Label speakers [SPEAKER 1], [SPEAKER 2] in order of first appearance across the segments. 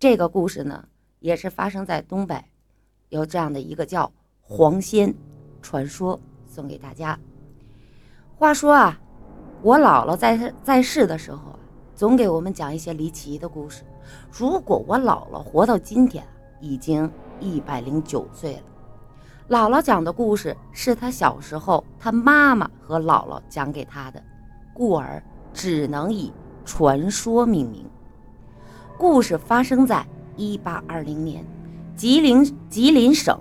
[SPEAKER 1] 这个故事呢，也是发生在东北，有这样的一个叫黄仙传说，送给大家。话说啊，我姥姥在在世的时候啊，总给我们讲一些离奇的故事。如果我姥姥活到今天，已经一百零九岁了。姥姥讲的故事是她小时候她妈妈和姥姥讲给她的，故而只能以传说命名。故事发生在一八二零年，吉林吉林省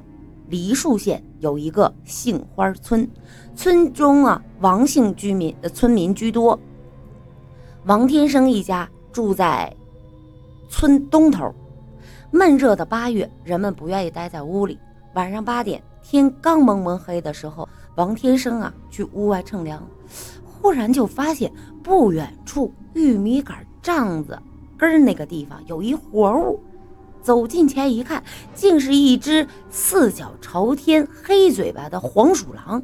[SPEAKER 1] 梨树县有一个杏花村，村中啊王姓居民的村民居多。王天生一家住在村东头。闷热的八月，人们不愿意待在屋里。晚上八点，天刚蒙蒙黑的时候，王天生啊去屋外乘凉，忽然就发现不远处玉米杆帐子根那个地方有一活物。走近前一看，竟是一只四脚朝天、黑嘴巴的黄鼠狼，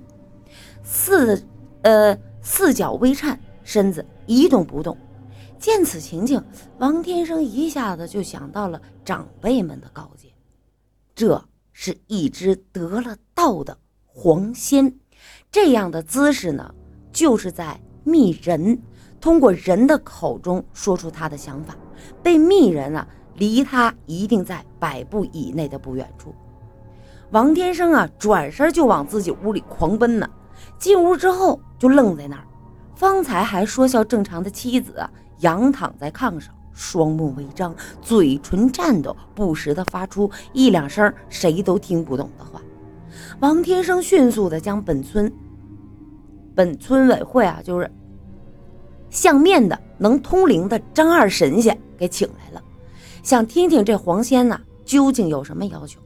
[SPEAKER 1] 四呃四脚微颤，身子一动不动。见此情景，王天生一下子就想到了长辈们的告诫：这是一只得了道的黄仙，这样的姿势呢，就是在密人，通过人的口中说出他的想法。被密人啊，离他一定在百步以内的不远处。王天生啊，转身就往自己屋里狂奔呢。进屋之后就愣在那儿，方才还说笑正常的妻子啊。仰躺在炕上，双目微张，嘴唇颤抖，不时的发出一两声谁都听不懂的话。王天生迅速的将本村本村委会啊，就是相面的能通灵的张二神仙给请来了，想听听这黄仙呢究竟有什么要求。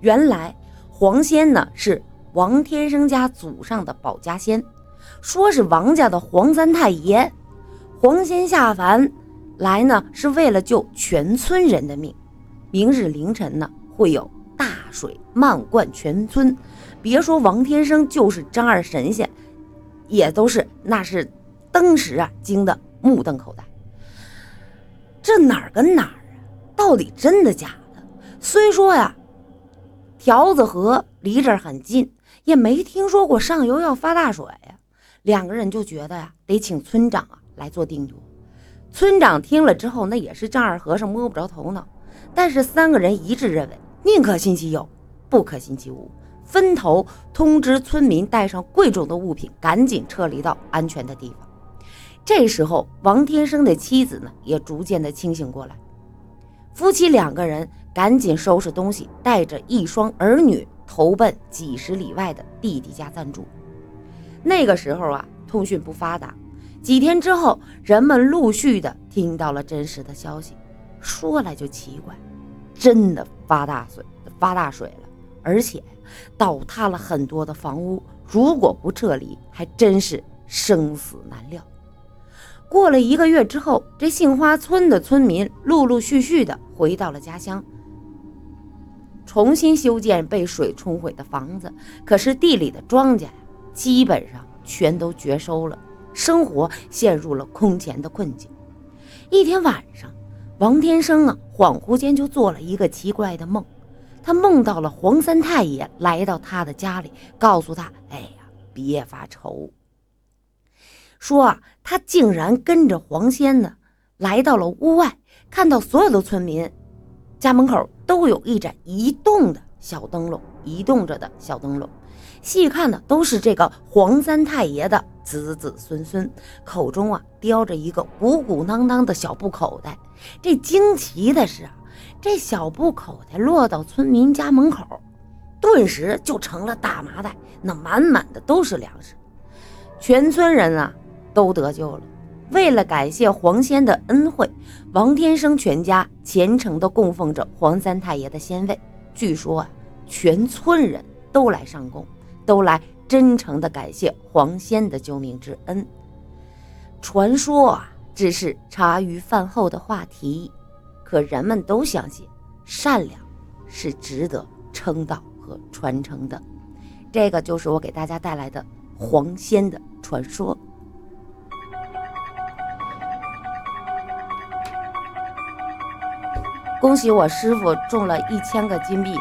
[SPEAKER 1] 原来黄仙呢是王天生家祖上的保家仙，说是王家的黄三太爷。黄仙下凡来呢，是为了救全村人的命。明日凌晨呢，会有大水漫灌全村。别说王天生，就是张二神仙，也都是那是当时啊惊得目瞪口呆。这哪儿跟哪儿啊？到底真的假的？虽说呀，条子河离这儿很近，也没听说过上游要发大水呀。两个人就觉得呀，得请村长啊。来做定夺。村长听了之后，那也是丈二和尚摸不着头脑。但是三个人一致认为，宁可信其有，不可信其无，分头通知村民带上贵重的物品，赶紧撤离到安全的地方。这时候，王天生的妻子呢，也逐渐的清醒过来。夫妻两个人赶紧收拾东西，带着一双儿女，投奔几十里外的弟弟家暂住。那个时候啊，通讯不发达。几天之后，人们陆续的听到了真实的消息。说来就奇怪，真的发大水，发大水了，而且倒塌了很多的房屋。如果不撤离，还真是生死难料。过了一个月之后，这杏花村的村民陆陆续续的回到了家乡，重新修建被水冲毁的房子。可是地里的庄稼呀，基本上全都绝收了。生活陷入了空前的困境。一天晚上，王天生啊，恍惚间就做了一个奇怪的梦。他梦到了黄三太爷来到他的家里，告诉他：“哎呀，别发愁。”说啊，他竟然跟着黄仙呢，来到了屋外，看到所有的村民家门口都有一盏移动的小灯笼，移动着的小灯笼。细看呢，都是这个黄三太爷的子子孙孙，口中啊叼着一个鼓鼓囊囊的小布口袋。这惊奇的是啊，这小布口袋落到村民家门口，顿时就成了大麻袋，那满满的都是粮食。全村人啊都得救了。为了感谢黄仙的恩惠，王天生全家虔诚地供奉着黄三太爷的仙位。据说啊，全村人都来上供。都来真诚地感谢黄仙的救命之恩。传说啊，只是茶余饭后的话题，可人们都相信善良是值得称道和传承的。这个就是我给大家带来的黄仙的传说。恭喜我师傅中了一千个金币，